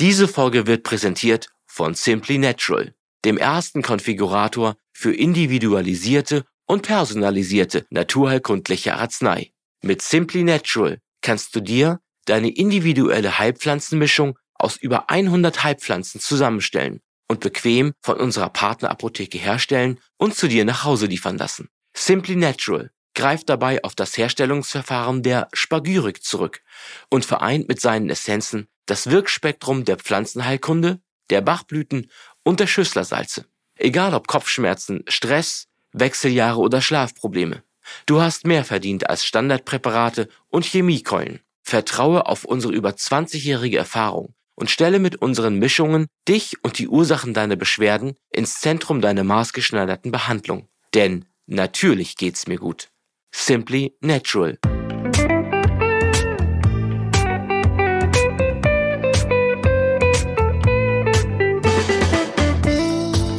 Diese Folge wird präsentiert von Simply Natural, dem ersten Konfigurator für individualisierte und personalisierte naturheilkundliche Arznei. Mit Simply Natural kannst du dir deine individuelle Heilpflanzenmischung aus über 100 Heilpflanzen zusammenstellen und bequem von unserer Partnerapotheke herstellen und zu dir nach Hause liefern lassen. Simply Natural greift dabei auf das Herstellungsverfahren der Spagyrik zurück und vereint mit seinen Essenzen das Wirkspektrum der Pflanzenheilkunde, der Bachblüten und der Schüsslersalze. Egal ob Kopfschmerzen, Stress, Wechseljahre oder Schlafprobleme. Du hast mehr verdient als Standardpräparate und Chemiekeulen. Vertraue auf unsere über 20-jährige Erfahrung und stelle mit unseren Mischungen dich und die Ursachen deiner Beschwerden ins Zentrum deiner maßgeschneiderten Behandlung. Denn natürlich geht's mir gut. Simply Natural.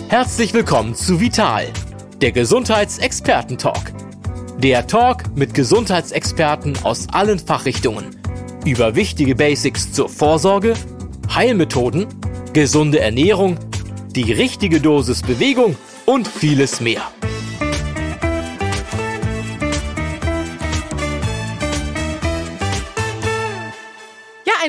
Herzlich willkommen zu Vital, der Gesundheitsexperten-Talk. Der Talk mit Gesundheitsexperten aus allen Fachrichtungen über wichtige Basics zur Vorsorge, Heilmethoden, gesunde Ernährung, die richtige Dosis Bewegung und vieles mehr.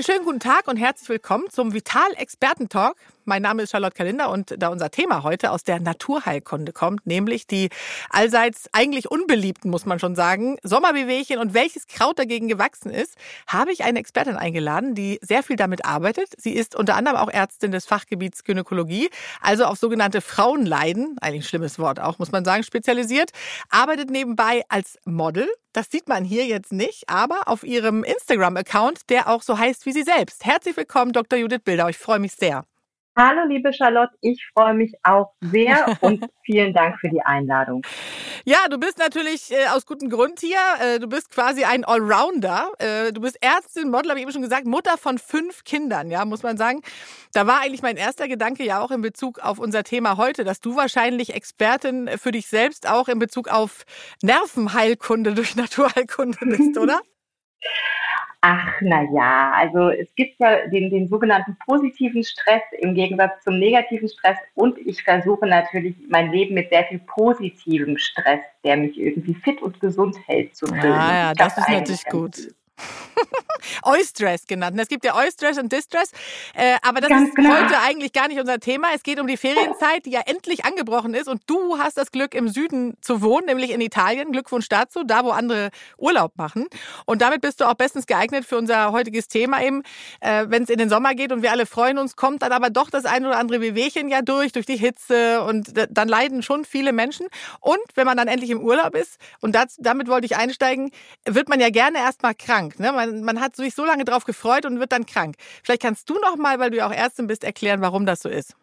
einen schönen guten Tag und herzlich willkommen zum Vital Experten Talk. Mein Name ist Charlotte Kalinder und da unser Thema heute aus der Naturheilkunde kommt, nämlich die allseits eigentlich unbeliebten, muss man schon sagen, Sommerbewegchen und welches Kraut dagegen gewachsen ist, habe ich eine Expertin eingeladen, die sehr viel damit arbeitet. Sie ist unter anderem auch Ärztin des Fachgebiets Gynäkologie, also auf sogenannte Frauenleiden, eigentlich ein schlimmes Wort auch, muss man sagen, spezialisiert, arbeitet nebenbei als Model. Das sieht man hier jetzt nicht, aber auf ihrem Instagram-Account, der auch so heißt wie sie selbst. Herzlich willkommen, Dr. Judith Bilder. Ich freue mich sehr. Hallo, liebe Charlotte, ich freue mich auch sehr und vielen Dank für die Einladung. Ja, du bist natürlich äh, aus gutem Grund hier. Äh, du bist quasi ein Allrounder. Äh, du bist Ärztin, Model, habe ich eben schon gesagt, Mutter von fünf Kindern, ja, muss man sagen. Da war eigentlich mein erster Gedanke ja auch in Bezug auf unser Thema heute, dass du wahrscheinlich Expertin für dich selbst auch in Bezug auf Nervenheilkunde durch Naturheilkunde bist, oder? Ach, na ja, also es gibt ja den, den sogenannten positiven Stress im Gegensatz zum negativen Stress und ich versuche natürlich mein Leben mit sehr viel positivem Stress, der mich irgendwie fit und gesund hält, zu füllen. Ja, ja, das ist natürlich gut. Eustress genannt. Es gibt ja Eustress und Distress, äh, aber das Ganz ist genau. heute eigentlich gar nicht unser Thema. Es geht um die Ferienzeit, die ja endlich angebrochen ist und du hast das Glück, im Süden zu wohnen, nämlich in Italien. Glückwunsch dazu, da wo andere Urlaub machen. Und damit bist du auch bestens geeignet für unser heutiges Thema eben. Äh, Wenn es in den Sommer geht und wir alle freuen uns, kommt dann aber doch das ein oder andere Wehwehchen ja durch, durch die Hitze und dann leiden schon viele Menschen. Und wenn man dann endlich im Urlaub ist, und das, damit wollte ich einsteigen, wird man ja gerne erstmal krank. Ne? Man, man hat sich so lange drauf gefreut und wird dann krank. Vielleicht kannst du noch mal, weil du ja auch Ärztin bist, erklären, warum das so ist.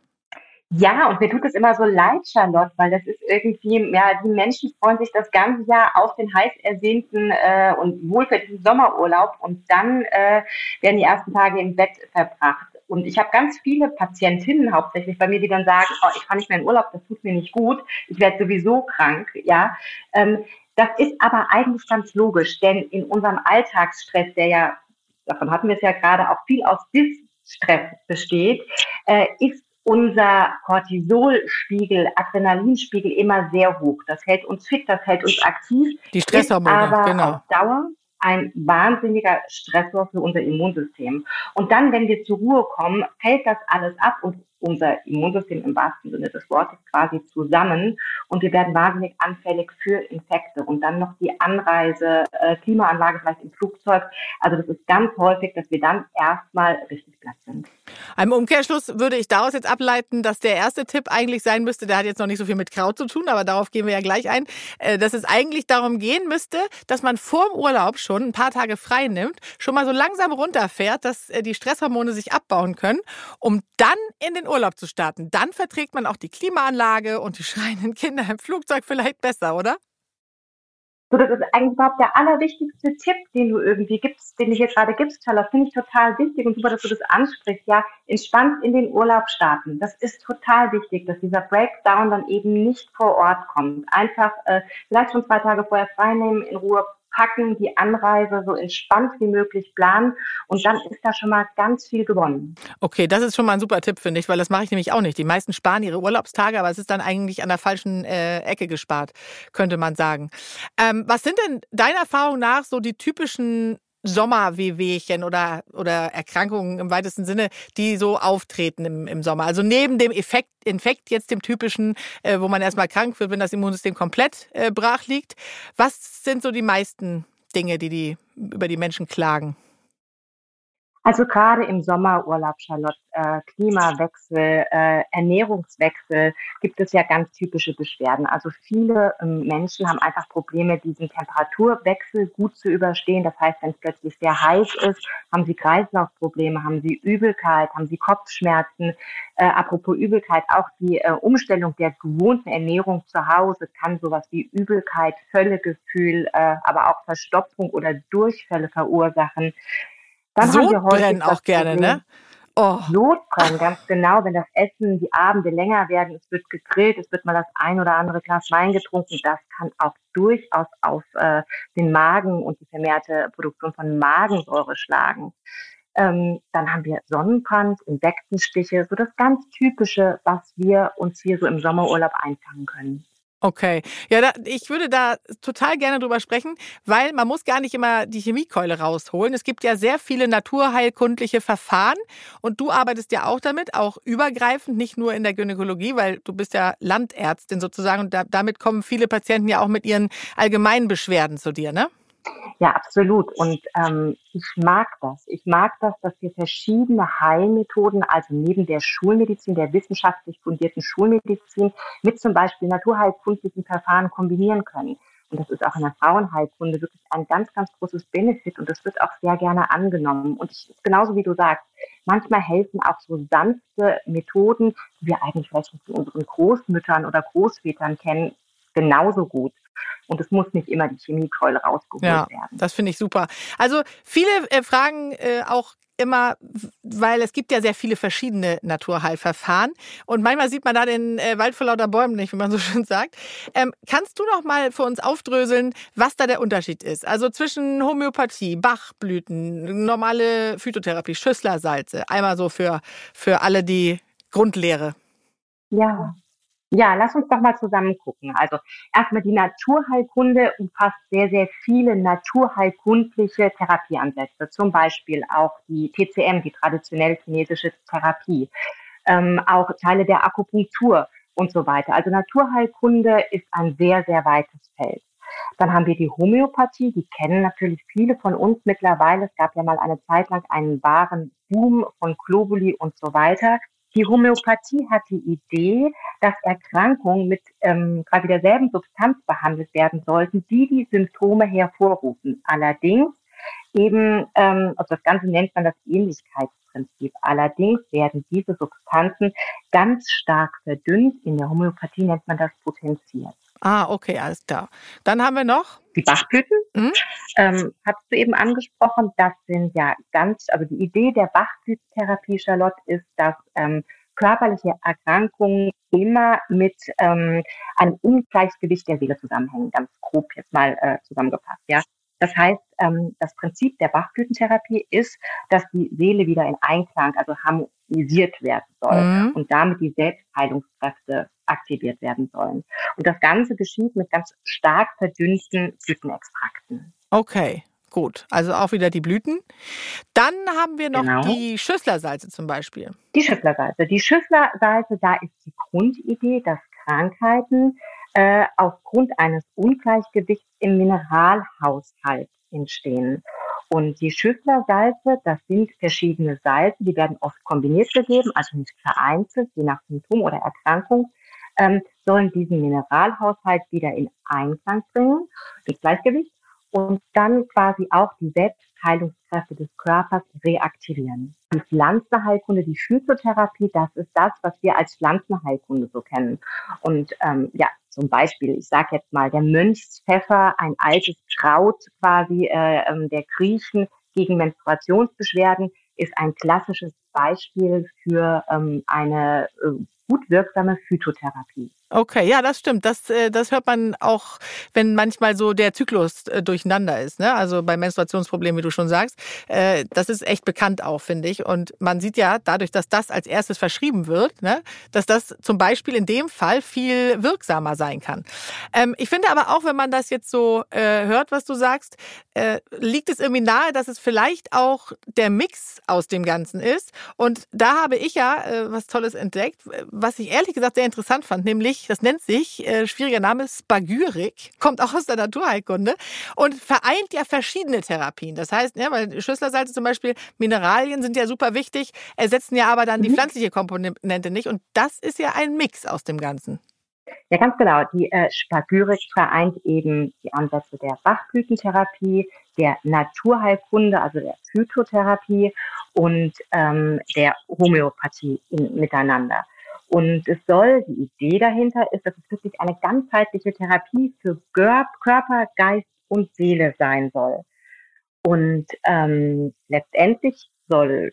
Ja, und mir tut es immer so leid, Charlotte, weil das ist irgendwie, ja, die Menschen freuen sich das ganze Jahr auf den heiß ersehnten äh, und wohlverdienten Sommerurlaub und dann äh, werden die ersten Tage im Bett verbracht. Und ich habe ganz viele Patientinnen hauptsächlich bei mir, die dann sagen, oh, ich fahre nicht mehr in Urlaub, das tut mir nicht gut, ich werde sowieso krank, ja. Ähm, das ist aber eigentlich ganz logisch, denn in unserem Alltagsstress, der ja, davon hatten wir es ja gerade, auch viel aus Distress besteht, äh, ist unser Cortisolspiegel, Adrenalinspiegel immer sehr hoch. Das hält uns fit, das hält uns aktiv. Die Stresshormone, aber genau. Auf Dauer ein wahnsinniger Stressor für unser Immunsystem. Und dann, wenn wir zur Ruhe kommen, fällt das alles ab und unser Immunsystem im wahrsten Sinne des Wortes quasi zusammen und wir werden wahnsinnig anfällig für Infekte und dann noch die Anreise, äh, Klimaanlage vielleicht im Flugzeug. Also das ist ganz häufig, dass wir dann erstmal richtig platt sind. Im Umkehrschluss würde ich daraus jetzt ableiten, dass der erste Tipp eigentlich sein müsste, der hat jetzt noch nicht so viel mit Kraut zu tun, aber darauf gehen wir ja gleich ein, äh, dass es eigentlich darum gehen müsste, dass man vor dem Urlaub schon ein paar Tage frei nimmt, schon mal so langsam runterfährt, dass äh, die Stresshormone sich abbauen können, um dann in den Urlaub zu starten. Dann verträgt man auch die Klimaanlage und die schreienden Kinder im Flugzeug vielleicht besser, oder? So, das ist eigentlich überhaupt der allerwichtigste Tipp, den du irgendwie gibst, den du hier gerade gibst, Charlotte. Finde ich total wichtig und super, dass du das ansprichst. Ja, entspannt in den Urlaub starten. Das ist total wichtig, dass dieser Breakdown dann eben nicht vor Ort kommt. Einfach äh, vielleicht schon zwei Tage vorher freinehmen, in Ruhe packen, die Anreise so entspannt wie möglich planen und dann ist da schon mal ganz viel gewonnen. Okay, das ist schon mal ein super Tipp, finde ich, weil das mache ich nämlich auch nicht. Die meisten sparen ihre Urlaubstage, aber es ist dann eigentlich an der falschen äh, Ecke gespart, könnte man sagen. Ähm, was sind denn deiner Erfahrung nach so die typischen Sommerwehwehchen oder, oder Erkrankungen im weitesten Sinne, die so auftreten im, im Sommer. Also neben dem Effekt, Infekt, jetzt dem typischen, äh, wo man erstmal krank wird, wenn das Immunsystem komplett äh, brach liegt. Was sind so die meisten Dinge, die, die über die Menschen klagen? Also gerade im Sommerurlaub, Charlotte, äh, Klimawechsel, äh, Ernährungswechsel gibt es ja ganz typische Beschwerden. Also viele ähm, Menschen haben einfach Probleme, diesen Temperaturwechsel gut zu überstehen. Das heißt, wenn es plötzlich sehr heiß ist, haben sie Kreislaufprobleme, haben sie Übelkeit, haben sie Kopfschmerzen. Äh, apropos Übelkeit, auch die äh, Umstellung der gewohnten Ernährung zu Hause kann sowas wie Übelkeit, Völlegefühl, äh, aber auch Verstopfung oder Durchfälle verursachen. Dann Sodbrennen auch gerne, ne? Oh. Sodbrennen, ganz genau, wenn das Essen, die Abende länger werden, es wird gegrillt, es wird mal das ein oder andere Glas Wein getrunken, das kann auch durchaus auf äh, den Magen und die vermehrte Produktion von Magensäure schlagen. Ähm, dann haben wir Sonnenbrand, Insektenstiche, so das ganz Typische, was wir uns hier so im Sommerurlaub einfangen können. Okay, ja, da, ich würde da total gerne drüber sprechen, weil man muss gar nicht immer die Chemiekeule rausholen. Es gibt ja sehr viele naturheilkundliche Verfahren und du arbeitest ja auch damit, auch übergreifend, nicht nur in der Gynäkologie, weil du bist ja Landärztin sozusagen und da, damit kommen viele Patienten ja auch mit ihren allgemeinen Beschwerden zu dir, ne? Ja, absolut. Und ähm, ich mag das. Ich mag das, dass wir verschiedene Heilmethoden, also neben der Schulmedizin, der wissenschaftlich fundierten Schulmedizin, mit zum Beispiel naturheilkundlichen Verfahren kombinieren können. Und das ist auch in der Frauenheilkunde wirklich ein ganz, ganz großes Benefit und das wird auch sehr gerne angenommen. Und ich, genauso wie du sagst, manchmal helfen auch so sanfte Methoden, die wir eigentlich vielleicht von unseren Großmüttern oder Großvätern kennen, genauso gut. Und es muss nicht immer die Chemiekeule rausgeholt ja, werden. Das finde ich super. Also viele äh, fragen äh, auch immer, weil es gibt ja sehr viele verschiedene Naturheilverfahren und manchmal sieht man da den äh, Wald vor lauter Bäumen nicht, wie man so schön sagt. Ähm, kannst du noch mal für uns aufdröseln, was da der Unterschied ist? Also zwischen Homöopathie, Bachblüten, normale Phytotherapie, Schüsslersalze, einmal so für, für alle die Grundlehre. Ja, ja, lass uns doch mal zusammen gucken. Also erstmal die Naturheilkunde umfasst sehr, sehr viele naturheilkundliche Therapieansätze, zum Beispiel auch die TCM, die traditionell chinesische Therapie, ähm, auch Teile der Akupunktur und so weiter. Also Naturheilkunde ist ein sehr, sehr weites Feld. Dann haben wir die Homöopathie, die kennen natürlich viele von uns mittlerweile. Es gab ja mal eine Zeit lang einen wahren Boom von Globuli und so weiter. Die Homöopathie hat die Idee, dass Erkrankungen mit ähm, quasi derselben Substanz behandelt werden sollten, die die Symptome hervorrufen. Allerdings eben, ähm, also das Ganze nennt man das Ähnlichkeitsprinzip. Allerdings werden diese Substanzen ganz stark verdünnt. In der Homöopathie nennt man das potenziert. Ah, okay, alles klar. Dann haben wir noch die Bachblüten. Mhm. Ähm, hast du eben angesprochen, das sind ja ganz, also die Idee der Bachblütentherapie, Charlotte, ist, dass ähm, körperliche Erkrankungen immer mit ähm, einem Ungleichgewicht der Seele zusammenhängen, ganz grob jetzt mal äh, zusammengefasst. Ja, das heißt, ähm, das Prinzip der Bachblütentherapie ist, dass die Seele wieder in Einklang, also harmonisiert werden soll mhm. und damit die Selbstheilungskräfte aktiviert werden sollen. Und das Ganze geschieht mit ganz stark verdünnten Blütenextrakten. Okay. Gut, also auch wieder die Blüten. Dann haben wir noch genau. die Schüsslersalze zum Beispiel. Die Schüsslersalze. Die Schüsslersalze, da ist die Grundidee, dass Krankheiten äh, aufgrund eines Ungleichgewichts im Mineralhaushalt entstehen. Und die Schüsslersalze, das sind verschiedene Salze, die werden oft kombiniert gegeben, also nicht vereinzelt, je nach Symptom oder Erkrankung, ähm, sollen diesen Mineralhaushalt wieder in Einklang bringen, ins Gleichgewicht und dann quasi auch die Selbstheilungskräfte des Körpers reaktivieren. Die Pflanzenheilkunde, die Phytotherapie, das ist das, was wir als Pflanzenheilkunde so kennen. Und ähm, ja, zum Beispiel, ich sage jetzt mal, der Mönchspfeffer, ein altes Kraut quasi äh, ähm, der Griechen gegen Menstruationsbeschwerden, ist ein klassisches Beispiel für ähm, eine äh, gut wirksame Phytotherapie. Okay, ja, das stimmt. Das, äh, das hört man auch, wenn manchmal so der Zyklus äh, durcheinander ist. Ne? Also bei Menstruationsproblemen, wie du schon sagst. Äh, das ist echt bekannt auch, finde ich. Und man sieht ja dadurch, dass das als erstes verschrieben wird, ne, dass das zum Beispiel in dem Fall viel wirksamer sein kann. Ähm, ich finde aber auch, wenn man das jetzt so hört, was du sagst, liegt es irgendwie nahe, dass es vielleicht auch der Mix aus dem Ganzen ist. Und da habe ich ja was Tolles entdeckt, was ich ehrlich gesagt sehr interessant fand, nämlich sich, das nennt sich, äh, schwieriger Name, Spagyrik, kommt auch aus der Naturheilkunde und vereint ja verschiedene Therapien. Das heißt, ja, weil Schüsslersalze zum Beispiel, Mineralien sind ja super wichtig, ersetzen ja aber dann mhm. die pflanzliche Komponente nicht. Und das ist ja ein Mix aus dem Ganzen. Ja, ganz genau. Die äh, Spagyrik vereint eben die Ansätze der Bachblütentherapie, der Naturheilkunde, also der Phytotherapie und ähm, der Homöopathie in, miteinander. Und es soll, die Idee dahinter ist, dass es wirklich eine ganzheitliche Therapie für Körper, Geist und Seele sein soll. Und ähm, letztendlich soll,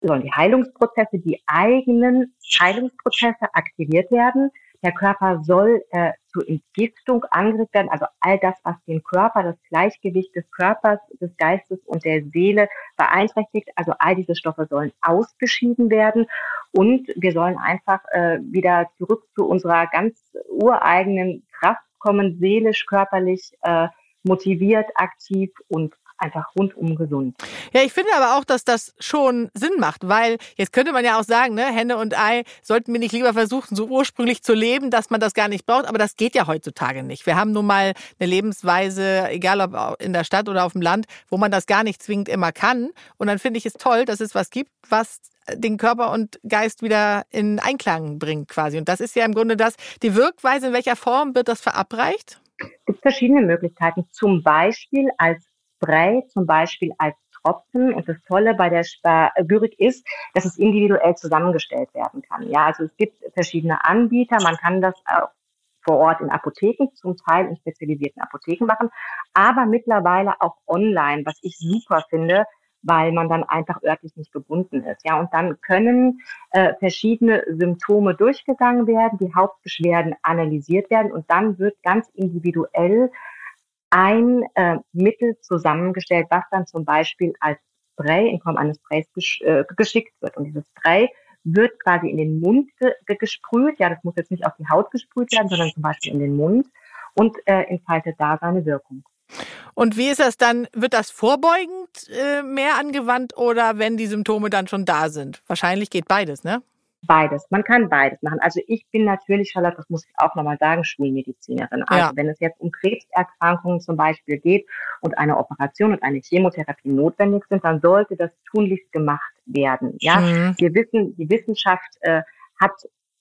sollen die Heilungsprozesse, die eigenen Heilungsprozesse aktiviert werden, der Körper soll äh, zur Entgiftung angeregt werden, also all das, was den Körper, das Gleichgewicht des Körpers, des Geistes und der Seele beeinträchtigt, also all diese Stoffe sollen ausgeschieden werden. Und wir sollen einfach äh, wieder zurück zu unserer ganz ureigenen Kraft kommen, seelisch, körperlich äh, motiviert, aktiv und einfach rundum gesund. Ja, ich finde aber auch, dass das schon Sinn macht, weil jetzt könnte man ja auch sagen, ne, Henne und Ei, sollten wir nicht lieber versuchen, so ursprünglich zu leben, dass man das gar nicht braucht, aber das geht ja heutzutage nicht. Wir haben nun mal eine Lebensweise, egal ob in der Stadt oder auf dem Land, wo man das gar nicht zwingend immer kann. Und dann finde ich es toll, dass es was gibt, was den Körper und Geist wieder in Einklang bringt quasi. Und das ist ja im Grunde das, die Wirkweise, in welcher Form wird das verabreicht? Es gibt verschiedene Möglichkeiten. Zum Beispiel als Spray zum Beispiel als Tropfen. Und das Tolle bei der Spagyrik ist, dass es individuell zusammengestellt werden kann. Ja, also es gibt verschiedene Anbieter. Man kann das auch vor Ort in Apotheken, zum Teil in spezialisierten Apotheken machen, aber mittlerweile auch online, was ich super finde, weil man dann einfach örtlich nicht gebunden ist. Ja, und dann können äh, verschiedene Symptome durchgegangen werden, die Hauptbeschwerden analysiert werden und dann wird ganz individuell ein äh, Mittel zusammengestellt, was dann zum Beispiel als Spray in Form eines Sprays gesch äh, geschickt wird. Und dieses Spray wird quasi in den Mund ge gesprüht. Ja, das muss jetzt nicht auf die Haut gesprüht werden, sondern zum Beispiel in den Mund und äh, entfaltet da seine Wirkung. Und wie ist das dann? Wird das vorbeugend äh, mehr angewandt oder wenn die Symptome dann schon da sind? Wahrscheinlich geht beides, ne? Beides. Man kann beides machen. Also ich bin natürlich, Charlotte, das muss ich auch nochmal sagen, Schulmedizinerin. Also ja. wenn es jetzt um Krebserkrankungen zum Beispiel geht und eine Operation und eine Chemotherapie notwendig sind, dann sollte das tunlichst gemacht werden. Ja, mhm. wir wissen, die Wissenschaft äh, hat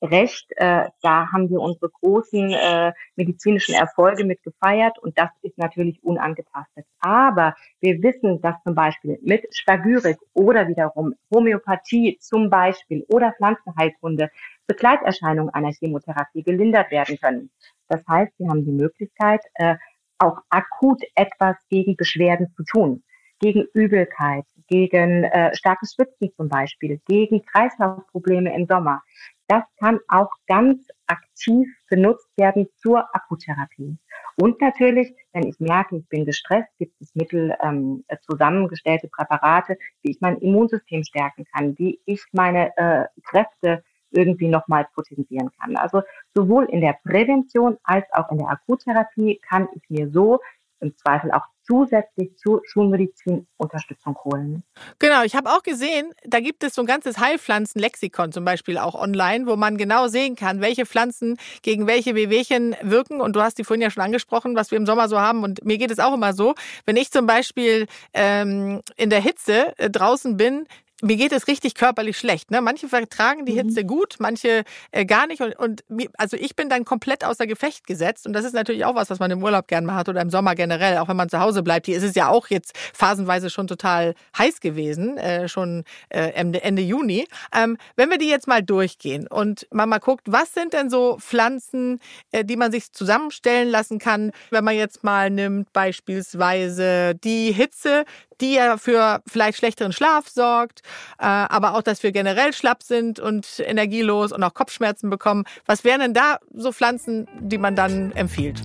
recht. Äh, da haben wir unsere großen äh, medizinischen Erfolge mit gefeiert und das ist natürlich unangetastet. Aber wir wissen, dass zum Beispiel mit Spagyrik oder wiederum Homöopathie zum Beispiel oder Pflanzenheilkunde Begleiterscheinungen einer Chemotherapie gelindert werden können. Das heißt, wir haben die Möglichkeit, äh, auch akut etwas gegen Beschwerden zu tun gegen Übelkeit, gegen äh, starkes Schwitzen zum Beispiel, gegen Kreislaufprobleme im Sommer. Das kann auch ganz aktiv genutzt werden zur Akutherapie. Und natürlich, wenn ich merke, ich bin gestresst, gibt es Mittel, ähm, zusammengestellte Präparate, wie ich mein Immunsystem stärken kann, wie ich meine äh, Kräfte irgendwie nochmal potenzieren kann. Also sowohl in der Prävention als auch in der Akuttherapie kann ich mir so im Zweifel auch zusätzlich zu Schulmedizin Unterstützung holen. Genau, ich habe auch gesehen, da gibt es so ein ganzes Heilpflanzenlexikon zum Beispiel auch online, wo man genau sehen kann, welche Pflanzen gegen welche Wehwehchen wirken. Und du hast die vorhin ja schon angesprochen, was wir im Sommer so haben. Und mir geht es auch immer so, wenn ich zum Beispiel ähm, in der Hitze äh, draußen bin, mir geht es richtig körperlich schlecht. Ne? Manche vertragen die mhm. Hitze gut, manche äh, gar nicht. Und, und also ich bin dann komplett außer Gefecht gesetzt. Und das ist natürlich auch was, was man im Urlaub gern mal hat oder im Sommer generell, auch wenn man zu Hause bleibt. Hier ist es ja auch jetzt phasenweise schon total heiß gewesen, äh, schon äh, Ende, Ende Juni. Ähm, wenn wir die jetzt mal durchgehen und man mal guckt, was sind denn so Pflanzen, äh, die man sich zusammenstellen lassen kann, wenn man jetzt mal nimmt beispielsweise die Hitze, die ja für vielleicht schlechteren Schlaf sorgt äh, aber auch, dass wir generell schlapp sind und energielos und auch Kopfschmerzen bekommen. Was wären denn da so Pflanzen, die man dann empfiehlt?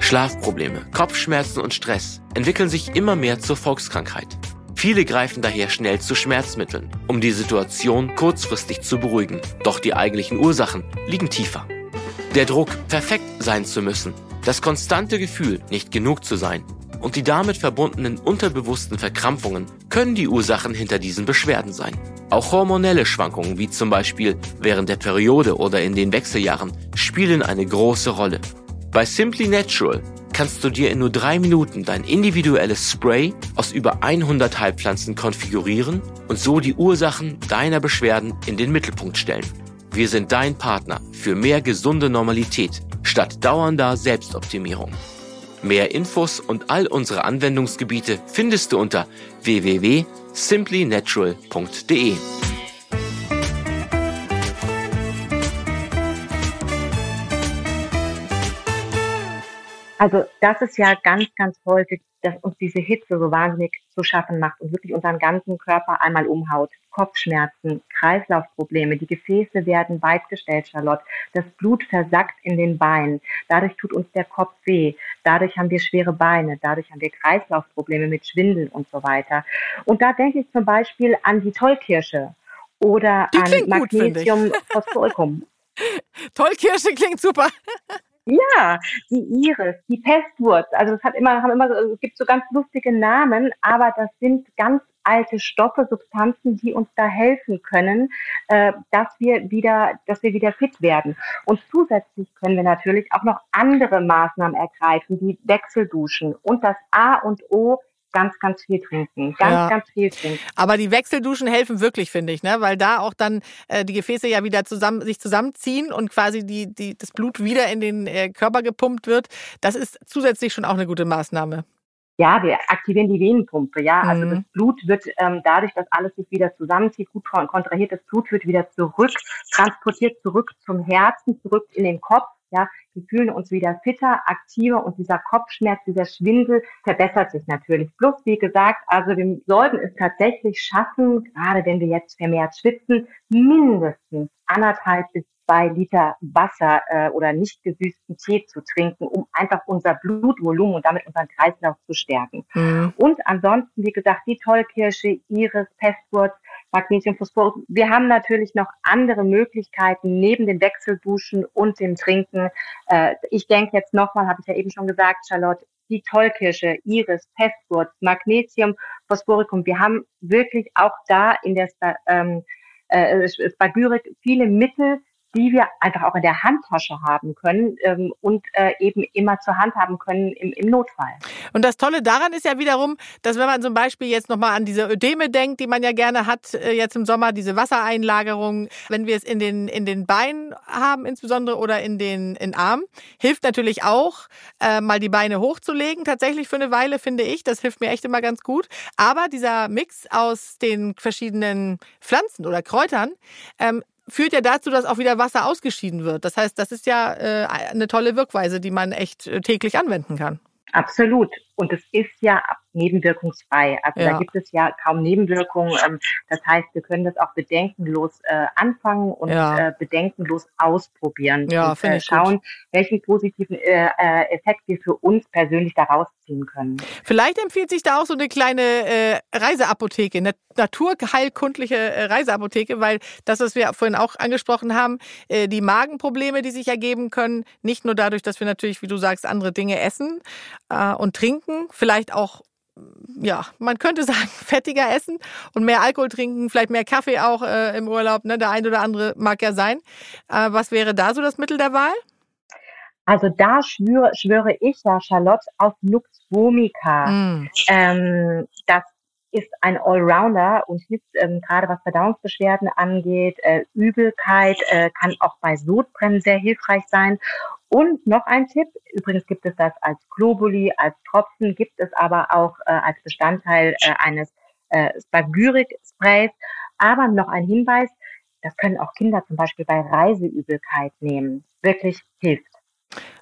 Schlafprobleme, Kopfschmerzen und Stress entwickeln sich immer mehr zur Volkskrankheit. Viele greifen daher schnell zu Schmerzmitteln, um die Situation kurzfristig zu beruhigen. Doch die eigentlichen Ursachen liegen tiefer. Der Druck, perfekt sein zu müssen, das konstante Gefühl, nicht genug zu sein und die damit verbundenen unterbewussten Verkrampfungen können die Ursachen hinter diesen Beschwerden sein. Auch hormonelle Schwankungen wie zum Beispiel während der Periode oder in den Wechseljahren spielen eine große Rolle. Bei Simply Natural kannst du dir in nur drei Minuten dein individuelles Spray aus über 100 Heilpflanzen konfigurieren und so die Ursachen deiner Beschwerden in den Mittelpunkt stellen. Wir sind dein Partner für mehr gesunde Normalität statt dauernder Selbstoptimierung. Mehr Infos und all unsere Anwendungsgebiete findest du unter www.simplynatural.de. Also das ist ja ganz, ganz häufig, dass uns diese Hitze so wahnsinnig zu schaffen macht und wirklich unseren ganzen Körper einmal umhaut. Kopfschmerzen, Kreislaufprobleme, die Gefäße werden weitgestellt, Charlotte. Das Blut versackt in den Beinen. Dadurch tut uns der Kopf weh. Dadurch haben wir schwere Beine. Dadurch haben wir Kreislaufprobleme mit Schwindel und so weiter. Und da denke ich zum Beispiel an die Tollkirsche oder die an Magnesium Phosphoricum. Tollkirsche klingt super. Ja, die Iris, die Pestwurz. Also es hat immer, haben immer, es gibt so ganz lustige Namen, aber das sind ganz alte Stoffe, Substanzen, die uns da helfen können, äh, dass wir wieder, dass wir wieder fit werden. Und zusätzlich können wir natürlich auch noch andere Maßnahmen ergreifen, wie Wechselduschen. Und das A und O ganz, ganz viel trinken. Ganz, ja. ganz viel trinken. Aber die Wechselduschen helfen wirklich, finde ich, ne? Weil da auch dann äh, die Gefäße ja wieder zusammen, sich zusammenziehen und quasi die, die, das Blut wieder in den äh, Körper gepumpt wird. Das ist zusätzlich schon auch eine gute Maßnahme. Ja, wir aktivieren die Venenpumpe, ja. Also mhm. Das Blut wird ähm, dadurch, dass alles sich wieder zusammenzieht, gut kontrahiert, das Blut wird wieder zurück, transportiert zurück zum Herzen, zurück in den Kopf ja, wir fühlen uns wieder fitter, aktiver und dieser Kopfschmerz, dieser Schwindel verbessert sich natürlich. Plus, wie gesagt, also wir sollten es tatsächlich schaffen, gerade wenn wir jetzt vermehrt schwitzen, mindestens anderthalb bis zwei Liter Wasser äh, oder nicht gesüßten Tee zu trinken, um einfach unser Blutvolumen und damit unseren Kreislauf zu stärken. Mhm. Und ansonsten, wie gesagt, die Tollkirsche, Iris, Pestwurz, Magnesium. Wir haben natürlich noch andere Möglichkeiten neben den Wechselduschen und dem Trinken. Äh, ich denke jetzt nochmal, habe ich ja eben schon gesagt, Charlotte, die Tollkirsche, Iris, Pestwurz, Magnesium, Phosphoricum. Wir haben wirklich auch da in der ähm, äh, Spagyrik viele Mittel, die wir einfach auch in der Handtasche haben können ähm, und äh, eben immer zur Hand haben können im, im Notfall. Und das Tolle daran ist ja wiederum, dass wenn man zum Beispiel jetzt nochmal an diese Ödeme denkt, die man ja gerne hat äh, jetzt im Sommer, diese Wassereinlagerung, wenn wir es in den, in den Beinen haben insbesondere oder in den in Armen, hilft natürlich auch, äh, mal die Beine hochzulegen, tatsächlich für eine Weile, finde ich. Das hilft mir echt immer ganz gut. Aber dieser Mix aus den verschiedenen Pflanzen oder Kräutern ähm, führt ja dazu, dass auch wieder Wasser ausgeschieden wird. Das heißt, das ist ja äh, eine tolle Wirkweise, die man echt äh, täglich anwenden kann. Absolut. Und es ist ja nebenwirkungsfrei. Also ja. da gibt es ja kaum Nebenwirkungen. Ähm, das heißt, wir können das auch bedenkenlos äh, anfangen und ja. äh, bedenkenlos ausprobieren ja, und äh, schauen, gut. welchen positiven Effekt wir für uns persönlich daraus ziehen können. Vielleicht empfiehlt sich da auch so eine kleine Reiseapotheke, eine naturheilkundliche Reiseapotheke, weil das, was wir vorhin auch angesprochen haben, die Magenprobleme, die sich ergeben können, nicht nur dadurch, dass wir natürlich, wie du sagst, andere Dinge essen und trinken, vielleicht auch ja, man könnte sagen, fettiger essen und mehr Alkohol trinken, vielleicht mehr Kaffee auch äh, im Urlaub. Ne? Der eine oder andere mag ja sein. Äh, was wäre da so das Mittel der Wahl? Also da schwöre, schwöre ich ja, Charlotte, auf Nux vomica. Mm. Ähm, das ist ein Allrounder und hilft ähm, gerade was Verdauungsbeschwerden angeht, äh, Übelkeit, äh, kann auch bei Sodbrennen sehr hilfreich sein. Und noch ein Tipp, übrigens gibt es das als Globuli, als Tropfen, gibt es aber auch äh, als Bestandteil äh, eines äh, Spagyrik-Sprays. Aber noch ein Hinweis, das können auch Kinder zum Beispiel bei Reiseübelkeit nehmen. Wirklich hilft.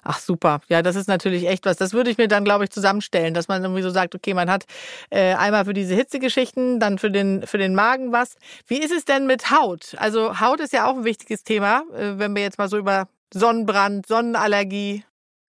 Ach super, ja, das ist natürlich echt was. Das würde ich mir dann, glaube ich, zusammenstellen, dass man irgendwie so sagt, okay, man hat äh, einmal für diese Hitzegeschichten, dann für den für den Magen was. Wie ist es denn mit Haut? Also Haut ist ja auch ein wichtiges Thema, äh, wenn wir jetzt mal so über Sonnenbrand, Sonnenallergie.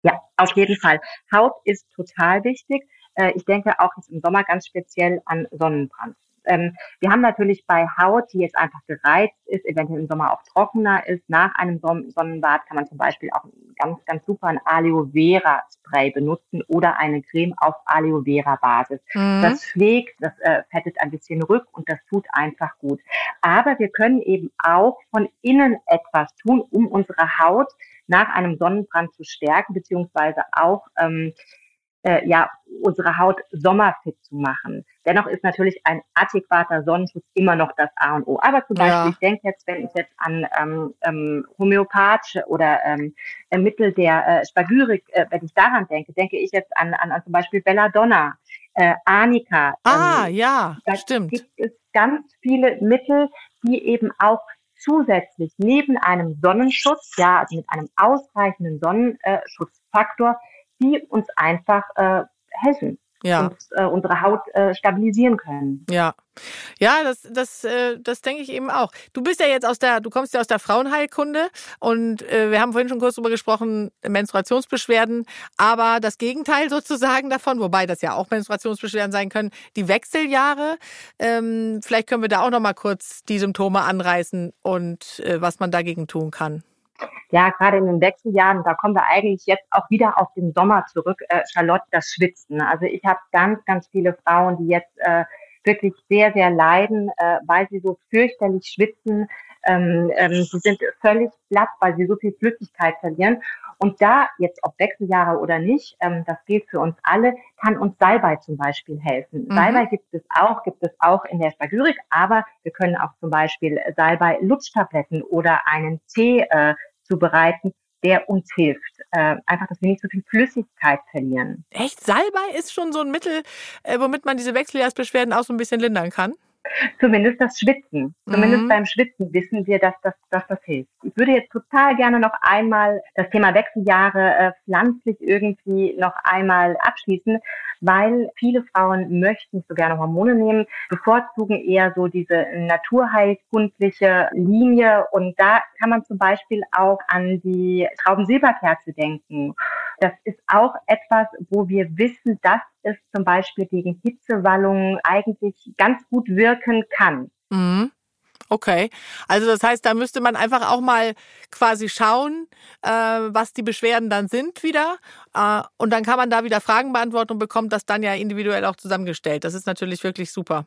Ja, auf jeden Fall. Haut ist total wichtig. Äh, ich denke auch jetzt im Sommer ganz speziell an Sonnenbrand. Ähm, wir haben natürlich bei Haut, die jetzt einfach gereizt ist, eventuell im Sommer auch trockener ist, nach einem Sonnenbad kann man zum Beispiel auch ganz, ganz super ein Aloe Vera Spray benutzen oder eine Creme auf Aloe Vera Basis. Mhm. Das pflegt, das äh, fettet ein bisschen rück und das tut einfach gut. Aber wir können eben auch von innen etwas tun, um unsere Haut nach einem Sonnenbrand zu stärken, beziehungsweise auch ähm, äh, ja, unsere Haut sommerfit zu machen. Dennoch ist natürlich ein adäquater Sonnenschutz immer noch das A und O. Aber zum Beispiel, ja. ich denke jetzt, wenn ich jetzt an ähm, ähm, homöopathische oder ähm, äh, Mittel der äh, Spagyrik, äh, wenn ich daran denke, denke ich jetzt an, an, an zum Beispiel Belladonna, äh, Arnika. Ah, ähm, ja, da stimmt. gibt es ganz viele Mittel, die eben auch zusätzlich neben einem Sonnenschutz, ja, also mit einem ausreichenden Sonnenschutzfaktor, die uns einfach äh, helfen. Ja. und äh, unsere Haut äh, stabilisieren können. Ja, ja, das, das, äh, das denke ich eben auch. Du bist ja jetzt aus der, du kommst ja aus der Frauenheilkunde und äh, wir haben vorhin schon kurz darüber gesprochen, Menstruationsbeschwerden, aber das Gegenteil sozusagen davon, wobei das ja auch Menstruationsbeschwerden sein können, die Wechseljahre. Ähm, vielleicht können wir da auch noch mal kurz die Symptome anreißen und äh, was man dagegen tun kann ja, gerade in den Wechseljahren, da kommen wir eigentlich jetzt auch wieder auf den Sommer zurück, äh, Charlotte, das Schwitzen. Also ich habe ganz, ganz viele Frauen, die jetzt äh, wirklich sehr, sehr leiden, äh, weil sie so fürchterlich schwitzen. Ähm, ähm, sie sind völlig platt, weil sie so viel Flüssigkeit verlieren. Und da, jetzt ob Wechseljahre oder nicht, ähm, das gilt für uns alle, kann uns Salbei zum Beispiel helfen. Mhm. Salbei gibt es auch, gibt es auch in der Spagyrik, aber wir können auch zum Beispiel Salbei-Lutschtabletten oder einen Tee äh, zubereiten, der uns hilft. Äh, einfach, dass wir nicht so viel Flüssigkeit verlieren. Echt? Salbei ist schon so ein Mittel, äh, womit man diese Wechseljahrsbeschwerden auch so ein bisschen lindern kann? Zumindest das Schwitzen. Zumindest mhm. beim Schwitzen wissen wir, dass das, dass das hilft. Ich würde jetzt total gerne noch einmal das Thema Wechseljahre äh, pflanzlich irgendwie noch einmal abschließen, weil viele Frauen möchten nicht so gerne Hormone nehmen, bevorzugen eher so diese naturheilkundliche Linie. Und da kann man zum Beispiel auch an die Traubensilberkerze denken. Das ist auch etwas, wo wir wissen, dass es zum Beispiel gegen Hitzewallungen eigentlich ganz gut wirken kann. Mhm. Okay, also das heißt, da müsste man einfach auch mal quasi schauen, äh, was die Beschwerden dann sind wieder. Äh, und dann kann man da wieder Fragen beantworten und bekommt das dann ja individuell auch zusammengestellt. Das ist natürlich wirklich super.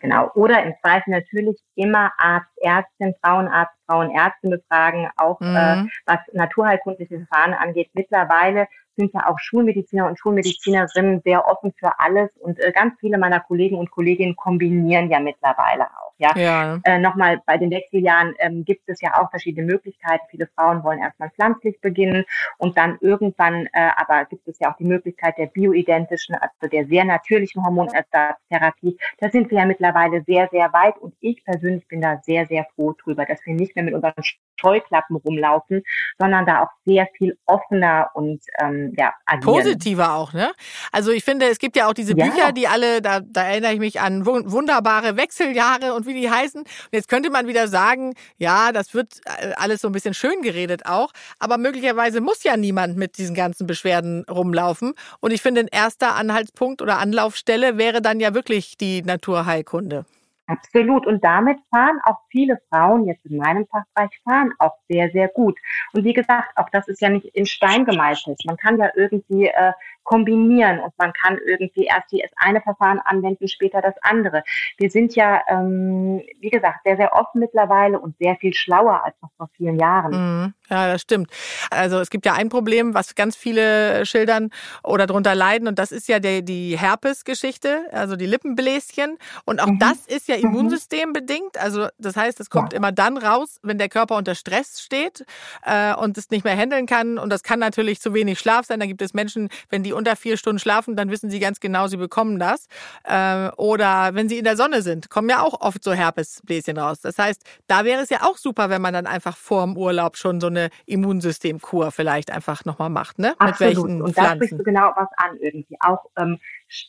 Genau. Oder im Zweifel natürlich immer Arzt, Ärztin, Frauenarzt, Frauenärztin befragen, auch äh, mhm. äh, was naturheilkundliche Verfahren angeht. Mittlerweile sind ja auch Schulmediziner und Schulmedizinerinnen sehr offen für alles und äh, ganz viele meiner Kollegen und Kolleginnen kombinieren ja mittlerweile auch. Ja, ja. Äh, nochmal bei den Wechseljahren ähm, gibt es ja auch verschiedene Möglichkeiten. Viele Frauen wollen erstmal pflanzlich beginnen und dann irgendwann, äh, aber gibt es ja auch die Möglichkeit der bioidentischen, also der sehr natürlichen Hormonersatztherapie. Da sind wir ja mittlerweile sehr, sehr weit und ich persönlich bin da sehr, sehr froh drüber, dass wir nicht mehr mit unseren Scheuklappen rumlaufen, sondern da auch sehr viel offener und ähm, ja, agieren. Positiver auch, ne? Also ich finde, es gibt ja auch diese ja. Bücher, die alle, da, da erinnere ich mich an wunderbare Wechseljahre und wie die heißen. Und jetzt könnte man wieder sagen, ja, das wird äh, alles so ein bisschen schön geredet auch, aber möglicherweise muss ja niemand mit diesen ganzen Beschwerden rumlaufen. Und ich finde, ein erster Anhaltspunkt oder Anlaufstelle wäre dann ja wirklich die Naturheilkunde. Absolut. Und damit fahren auch viele Frauen jetzt in meinem Fachbereich fahren auch sehr, sehr gut. Und wie gesagt, auch das ist ja nicht in Stein gemeißelt. Man kann ja irgendwie äh, kombinieren und man kann irgendwie erst das eine Verfahren anwenden, später das andere. Wir sind ja, ähm, wie gesagt, sehr, sehr offen mittlerweile und sehr viel schlauer als noch vor vielen Jahren. Mhm. Ja, das stimmt. Also es gibt ja ein Problem, was ganz viele schildern oder darunter leiden und das ist ja die, die Herpes-Geschichte, also die Lippenbläschen. Und auch mhm. das ist ja mhm. Immunsystem bedingt. Also das heißt, es kommt ja. immer dann raus, wenn der Körper unter Stress steht äh, und es nicht mehr handeln kann. Und das kann natürlich zu wenig Schlaf sein. Da gibt es Menschen, wenn die unter vier Stunden schlafen, dann wissen sie ganz genau, sie bekommen das. Äh, oder wenn sie in der Sonne sind, kommen ja auch oft so Herpesbläschen raus. Das heißt, da wäre es ja auch super, wenn man dann einfach vor dem Urlaub schon so eine Immunsystemkur vielleicht einfach nochmal macht, ne? Absolut. Mit welchen Und da sprichst du genau was an irgendwie. Auch ähm,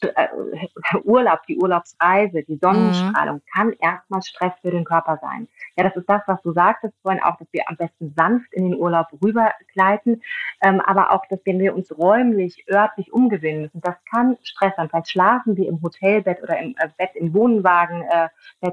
äh, Urlaub, die Urlaubsreise, die Sonnenstrahlung mhm. kann erstmal Stress für den Körper sein. Ja, das ist das, was du sagtest vorhin auch, dass wir am besten sanft in den Urlaub rübergleiten, ähm, aber auch, dass wenn wir uns räumlich, örtlich umgewöhnen müssen, das kann Stress sein. Vielleicht schlafen wir im Hotelbett oder im äh, Bett im Wohnwagen äh,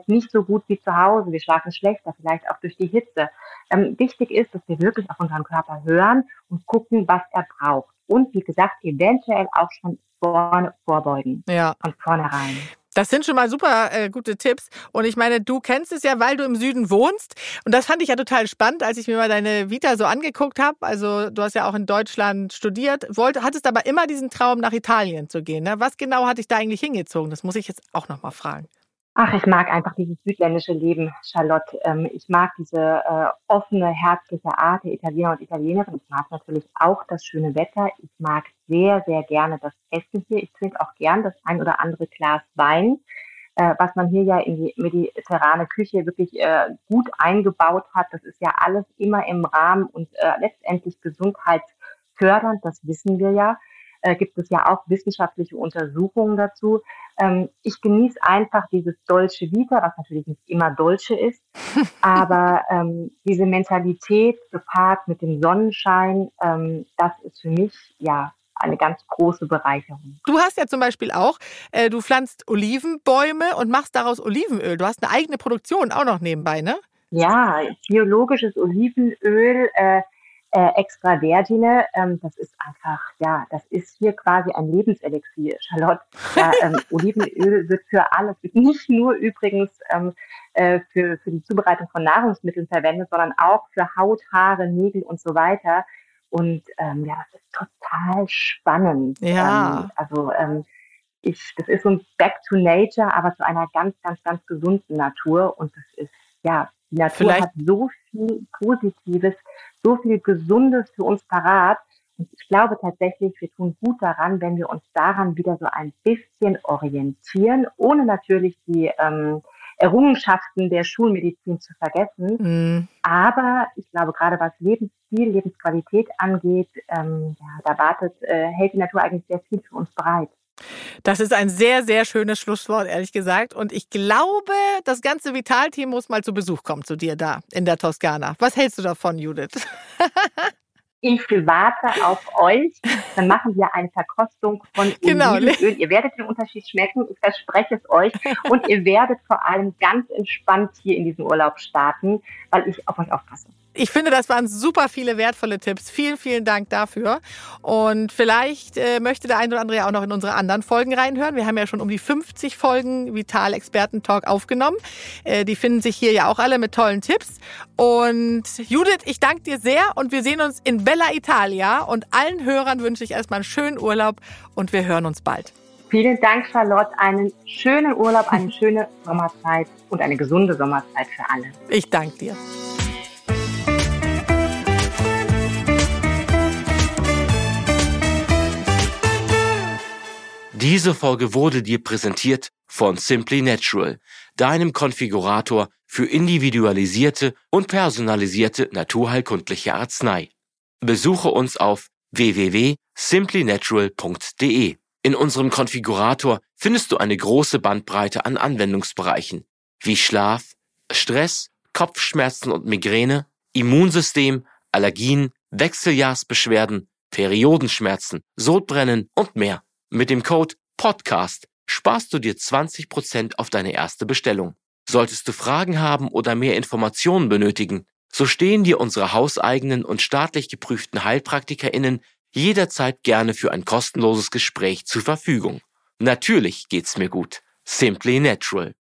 nicht so gut wie zu Hause. Wir schlafen schlechter, vielleicht auch durch die Hitze. Ähm, wichtig ist, dass wir wirklich auf unseren Körper hören und gucken, was er braucht. Und wie gesagt, eventuell auch schon vorne vorbeugen. Ja. Von vornherein. Das sind schon mal super äh, gute Tipps. Und ich meine, du kennst es ja, weil du im Süden wohnst. Und das fand ich ja total spannend, als ich mir mal deine Vita so angeguckt habe. Also du hast ja auch in Deutschland studiert, wollt, hattest aber immer diesen Traum, nach Italien zu gehen. Ne? Was genau hat dich da eigentlich hingezogen? Das muss ich jetzt auch noch mal fragen. Ach, ich mag einfach dieses südländische Leben, Charlotte. Ähm, ich mag diese äh, offene, herzliche Art der Italiener und Italienerinnen. Ich mag natürlich auch das schöne Wetter. Ich mag sehr, sehr gerne das Essen hier. Ich trinke auch gern das ein oder andere Glas Wein, äh, was man hier ja in die mediterrane Küche wirklich äh, gut eingebaut hat. Das ist ja alles immer im Rahmen und äh, letztendlich gesundheitsfördernd. Das wissen wir ja äh, gibt es ja auch wissenschaftliche Untersuchungen dazu. Ähm, ich genieße einfach dieses Dolce Vita, was natürlich nicht immer Dolce ist, aber ähm, diese Mentalität gepaart mit dem Sonnenschein, ähm, das ist für mich ja eine ganz große Bereicherung. Du hast ja zum Beispiel auch, äh, du pflanzt Olivenbäume und machst daraus Olivenöl. Du hast eine eigene Produktion auch noch nebenbei, ne? Ja, biologisches Olivenöl. Äh, äh, extra Vergine, ähm, das ist einfach, ja, das ist hier quasi ein Lebenselixier, Charlotte. Ja, ähm, Olivenöl wird für alles, nicht nur übrigens ähm, äh, für, für die Zubereitung von Nahrungsmitteln verwendet, sondern auch für Haut, Haare, Nägel und so weiter. Und ähm, ja, das ist total spannend. Ja. Ähm, also ähm, ich, das ist so ein Back to Nature, aber zu einer ganz, ganz, ganz gesunden Natur. Und das ist, ja, die Natur Vielleicht hat so viel Positives, so viel Gesundes für uns parat. Und ich glaube tatsächlich, wir tun gut daran, wenn wir uns daran wieder so ein bisschen orientieren, ohne natürlich die ähm, Errungenschaften der Schulmedizin zu vergessen. Mm. Aber ich glaube, gerade was Lebensstil, Lebensqualität angeht, ähm, ja, da wartet, äh, hält die Natur eigentlich sehr viel für uns bereit. Das ist ein sehr, sehr schönes Schlusswort, ehrlich gesagt. Und ich glaube, das ganze Vitalteam muss mal zu Besuch kommen zu dir da in der Toskana. Was hältst du davon, Judith? ich warte auf euch. Dann machen wir eine Verkostung von genau. Olivenöl. Ihr werdet den Unterschied schmecken. Ich verspreche es euch. Und ihr werdet vor allem ganz entspannt hier in diesen Urlaub starten, weil ich auf euch aufpasse. Ich finde, das waren super viele wertvolle Tipps. Vielen, vielen Dank dafür. Und vielleicht äh, möchte der eine oder andere ja auch noch in unsere anderen Folgen reinhören. Wir haben ja schon um die 50 Folgen Vital Experten Talk aufgenommen. Äh, die finden sich hier ja auch alle mit tollen Tipps. Und Judith, ich danke dir sehr und wir sehen uns in Bella Italia. Und allen Hörern wünsche ich erstmal einen schönen Urlaub und wir hören uns bald. Vielen Dank, Charlotte. Einen schönen Urlaub, eine schöne Sommerzeit und eine gesunde Sommerzeit für alle. Ich danke dir. Diese Folge wurde dir präsentiert von Simply Natural, deinem Konfigurator für individualisierte und personalisierte naturheilkundliche Arznei. Besuche uns auf www.simplynatural.de. In unserem Konfigurator findest du eine große Bandbreite an Anwendungsbereichen wie Schlaf, Stress, Kopfschmerzen und Migräne, Immunsystem, Allergien, Wechseljahrsbeschwerden, Periodenschmerzen, Sodbrennen und mehr. Mit dem Code PODCAST sparst du dir 20% auf deine erste Bestellung. Solltest du Fragen haben oder mehr Informationen benötigen, so stehen dir unsere hauseigenen und staatlich geprüften HeilpraktikerInnen jederzeit gerne für ein kostenloses Gespräch zur Verfügung. Natürlich geht's mir gut. Simply Natural.